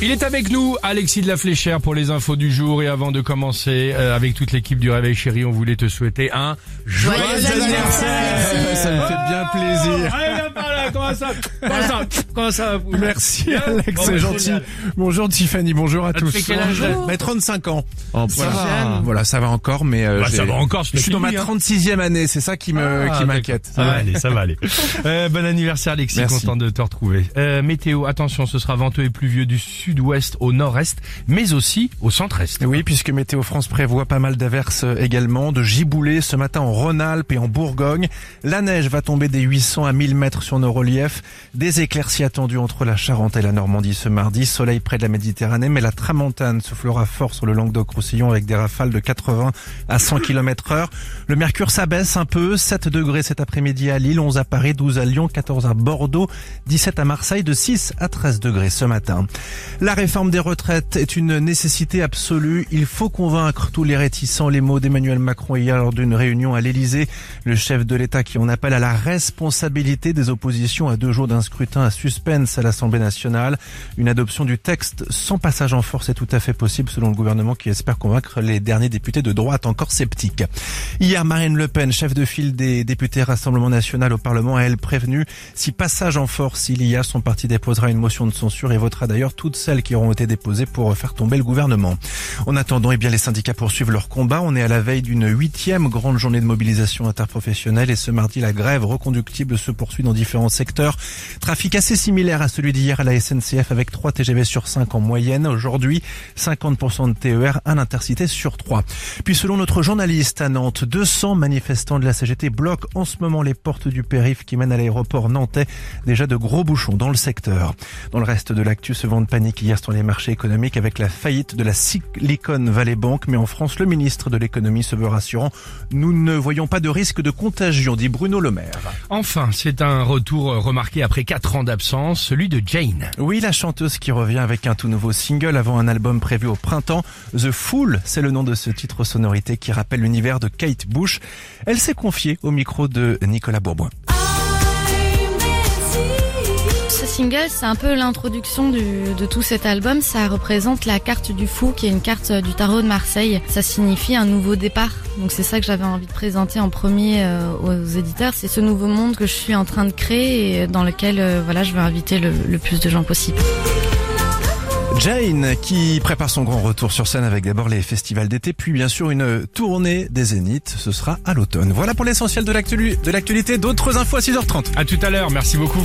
Il est avec nous, Alexis de la Fléchère, pour les infos du jour. Et avant de commencer, euh, avec toute l'équipe du Réveil Chéri, on voulait te souhaiter un joyeux, anniversaire. Ça me fait bien plaisir. Allez, viens par là, comment ça Comment ça Comment ça va, Pouille Merci Alex, Bon, c'est gentil. génial. Bonjour Tiffany, bonjour à te tous. fait quel âge, là Bah, 35 ans. ça voilà. va. voilà, ça va encore, mais euh, Bah, ça va encore, je je suis dans ma dis, hein. 36e année, c'est ça qui me Ah, qui m'inquiète. Ça va aller, ça va aller. Euh, bon anniversaire Alexis, Merci. content de te retrouver. Euh, météo, attention, ce sera venteux et pluvieux du sud-ouest au nord-est, mais aussi au centre-est. Oui, puisque Météo France prévoit pas mal d'averses également, de giboulées ce matin en Rhône-Alpes et en Bourgogne. La neige va tomber des 800 à 1000 mètres sur nos reliefs. Des éclaircies attendues entre la Charente et la Normandie ce mardi. Soleil près de la Méditerranée, mais la tramontane soufflera fort sur le Languedoc-Roussillon avec des rafales de 80 à 100 km heure. Le mercure s'abaisse un peu, 7 degrés cet après-midi à Lille, 11 à Paris, 12 à Lyon, 14 à Bordeaux, 17 à Marseille, de 6 à 13 degrés ce matin. La réforme des retraites est une nécessité absolue. Il faut convaincre tous les réticents. Les mots d'Emmanuel Macron hier lors d'une réunion à l'Elysée. Le chef de l'État qui en appelle à la responsabilité des oppositions à deux jours d'un scrutin à suspense à l'Assemblée nationale. Une adoption du texte sans passage en force est tout à fait possible selon le gouvernement qui espère convaincre les derniers députés de droite encore sceptiques. Hier, Marine Le Pen, chef de file des députés Rassemblement National au Parlement, a elle prévenu si passage en force il y a, son parti déposera une motion de censure et votera d'ailleurs toutes qui auront été déposées pour faire tomber le gouvernement. En attendant, eh bien, les syndicats poursuivent leur combat. On est à la veille d'une huitième grande journée de mobilisation interprofessionnelle et ce mardi, la grève reconductible se poursuit dans différents secteurs. Trafic assez similaire à celui d'hier à la SNCF avec 3 TGV sur 5 en moyenne. Aujourd'hui, 50% de TER, un intercité sur 3. Puis selon notre journaliste à Nantes, 200 manifestants de la CGT bloquent en ce moment les portes du périph qui mènent à l'aéroport nantais. Déjà de gros bouchons dans le secteur. Dans le reste de l'actu, ce vent de panique hier sur les marchés économiques avec la faillite de la Silicon Valley Bank. Mais en France, le ministre de l'économie se veut rassurant. Nous ne voyons pas de risque de contagion, dit Bruno Le Maire. Enfin, c'est un retour remarqué après 4 ans d'absence, celui de Jane. Oui, la chanteuse qui revient avec un tout nouveau single avant un album prévu au printemps. The Fool, c'est le nom de ce titre sonorité qui rappelle l'univers de Kate Bush. Elle s'est confiée au micro de Nicolas Bourboin. Single, c'est un peu l'introduction du- de tout cet album. Ça représente la carte du fou, qui est une carte euh, du tarot de Marseille. Ça signifie un nouveau départ. Donc c'est ça que j'avais envie de présenter en premier euh, aux éditeurs. C'est ce nouveau monde que je suis en train de créer et dans lequel euh, voilà, je veux inviter le, le plus de gens possible. Jane qui prépare son grand retour sur scène avec d'abord les festivals d'été, puis bien sûr une tournée des Zéniths. Ce sera à l'automne. Voilà pour l'essentiel de l'actu- de l'actualité. D'autres infos à 6h30. À tout à l'heure, merci beaucoup.